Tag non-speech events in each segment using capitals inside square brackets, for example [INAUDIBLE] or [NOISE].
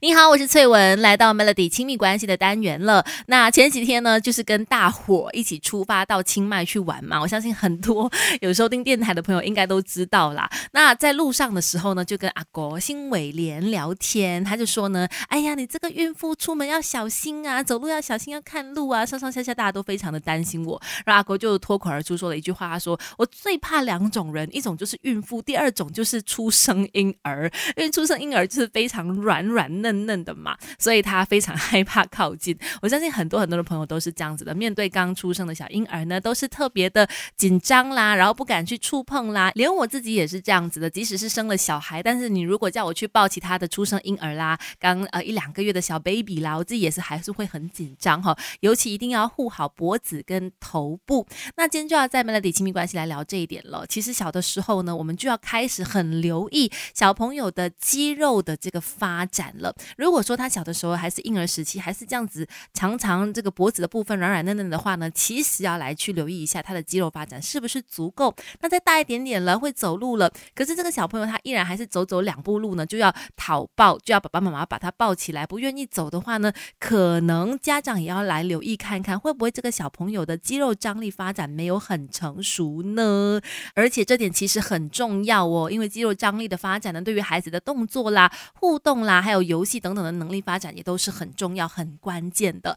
你好，我是翠文，来到 Melody 亲密关系的单元了。那前几天呢，就是跟大伙一起出发到清迈去玩嘛。我相信很多 [LAUGHS] 有收听电台的朋友应该都知道啦。那在路上的时候呢，就跟阿国新伟廉聊天，他就说呢，哎呀，你这个孕妇出门要小心啊，走路要小心，要看路啊，上上下下大家都非常的担心我。然后阿国就脱口而出说了一句话，他说我最怕两种人，一种就是孕妇，第二种就是出生婴儿，因为出生婴儿就是非常软软嫩。嫩嫩的嘛，所以他非常害怕靠近。[LAUGHS] 我相信很多很多的朋友都是这样子的，面对刚出生的小婴儿呢，都是特别的紧张啦，然后不敢去触碰啦。连我自己也是这样子的，即使是生了小孩，但是你如果叫我去抱其他的出生婴儿啦，刚呃一两个月的小 baby 啦，我自己也是还是会很紧张哈。尤其一定要护好脖子跟头部。那今天就要在 Melody 亲密关系来聊这一点了。其实小的时候呢，我们就要开始很留意小朋友的肌肉的这个发展了。如果说他小的时候还是婴儿时期，还是这样子，常常这个脖子的部分软软嫩嫩的话呢，其实要来去留意一下他的肌肉发展是不是足够。那再大一点点了，会走路了，可是这个小朋友他依然还是走走两步路呢，就要讨抱，就要爸爸妈妈把他抱起来。不愿意走的话呢，可能家长也要来留意看看，会不会这个小朋友的肌肉张力发展没有很成熟呢？而且这点其实很重要哦，因为肌肉张力的发展呢，对于孩子的动作啦、互动啦，还有游戏等等的能力发展也都是很重要、很关键的。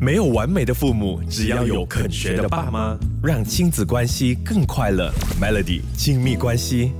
没有完美的父母，只要有肯学的爸妈，让亲子关系更快乐。Melody 亲密关系。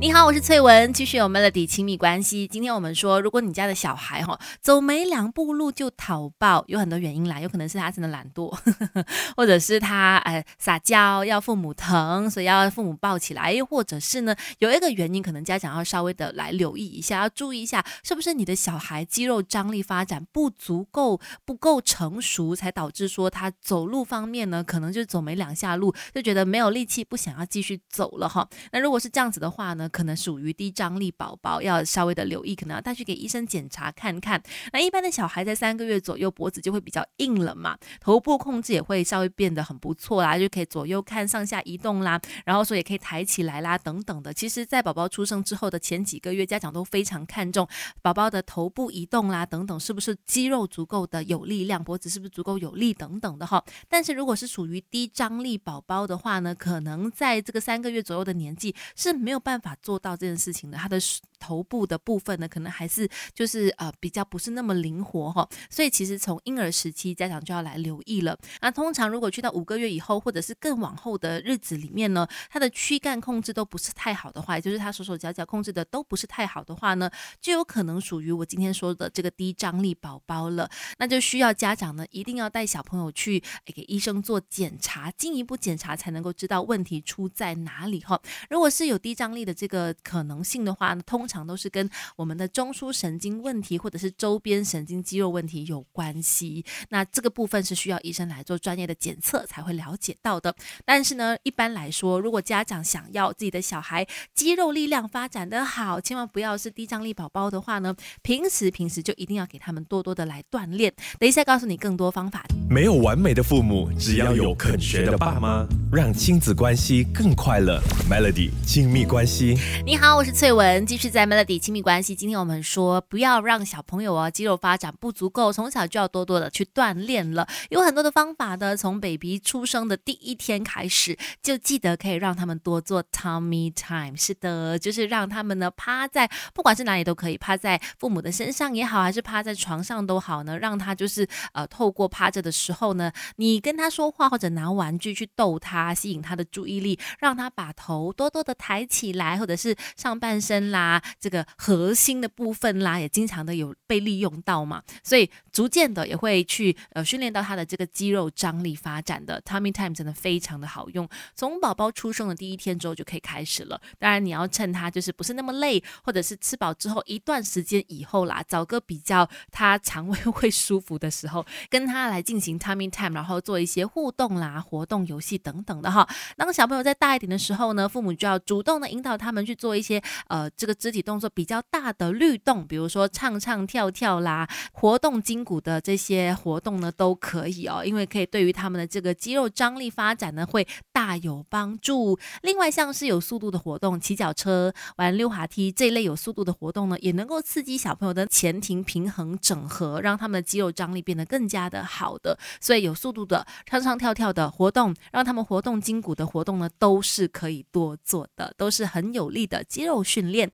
你好，我是翠文，继续有 Melody 亲密关系。今天我们说，如果你家的小孩哈走没两步路就讨抱，有很多原因啦，有可能是他真的懒惰，呵 [LAUGHS] 呵或者是他呃撒娇要父母疼，所以要父母抱起来，又或者是呢有一个原因，可能家长要稍微的来留意一下，要注意一下，是不是你的小孩肌肉张力发展不足够、不够成熟，才导致说他走路方面呢，可能就走没两下路就觉得没有力气，不想要继续走了哈。那如果是这样子的话，话呢，可能属于低张力宝宝，要稍微的留意，可能要带去给医生检查看看。那一般的小孩在三个月左右，脖子就会比较硬了嘛，头部控制也会稍微变得很不错啦，就可以左右看、上下移动啦，然后说也可以抬起来啦，等等的。其实，在宝宝出生之后的前几个月，家长都非常看重宝宝的头部移动啦，等等，是不是肌肉足够的有力量，脖子是不是足够有力等等的哈。但是如果是属于低张力宝宝的话呢，可能在这个三个月左右的年纪是没有办。办法做到这件事情的，他的头部的部分呢，可能还是就是呃比较不是那么灵活哈，所以其实从婴儿时期家长就要来留意了。那通常如果去到五个月以后，或者是更往后的日子里面呢，他的躯干控制都不是太好的话，也就是他手手脚脚控制的都不是太好的话呢，就有可能属于我今天说的这个低张力宝宝了。那就需要家长呢一定要带小朋友去给医生做检查，进一步检查才能够知道问题出在哪里哈。如果是有低张力。的这个可能性的话，通都是跟我们的中枢神经问题或者是周边神经肌肉问题有关系。那这个部分是需要医生来做专业的检测才会了解到的。但是呢，一般来说，如果家长想要自己的小孩肌肉力量发展的好，千万不要是低张力宝宝的话呢，平时平时就一定要给他们多多的来锻炼。等一下告诉你更多方法。没有完美的父母，只要有肯学的爸妈，让亲子关系更快乐。Melody 亲密关系。你好，我是翠文，继续在 Melody 亲密关系。今天我们说，不要让小朋友啊肌肉发展不足够，从小就要多多的去锻炼了。有很多的方法的，从 baby 出生的第一天开始，就记得可以让他们多做 tummy time。是的，就是让他们呢趴在不管是哪里都可以，趴在父母的身上也好，还是趴在床上都好呢，让他就是呃透过趴着的时候呢，你跟他说话或者拿玩具去逗他，吸引他的注意力，让他把头多多的抬起。来，或者是上半身啦，这个核心的部分啦，也经常的有被利用到嘛，所以逐渐的也会去呃训练到他的这个肌肉张力发展的。Tummy time 真的非常的好用，从宝宝出生的第一天之后就可以开始了。当然你要趁他就是不是那么累，或者是吃饱之后一段时间以后啦，找个比较他肠胃会舒服的时候，[LAUGHS] 跟他来进行 Tummy time，然后做一些互动啦、活动、游戏等等的哈。当小朋友再大一点的时候呢，父母就要主动的引导。他们去做一些呃这个肢体动作比较大的律动，比如说唱唱跳跳啦，活动筋骨的这些活动呢，都可以哦，因为可以对于他们的这个肌肉张力发展呢，会大有帮助。另外，像是有速度的活动，骑脚车、玩溜滑梯这一类有速度的活动呢，也能够刺激小朋友的前庭平衡整合，让他们的肌肉张力变得更加的好的。所以有速度的唱唱跳跳的活动，让他们活动筋骨的活动呢，都是可以多做的，都是很有力的肌肉训练。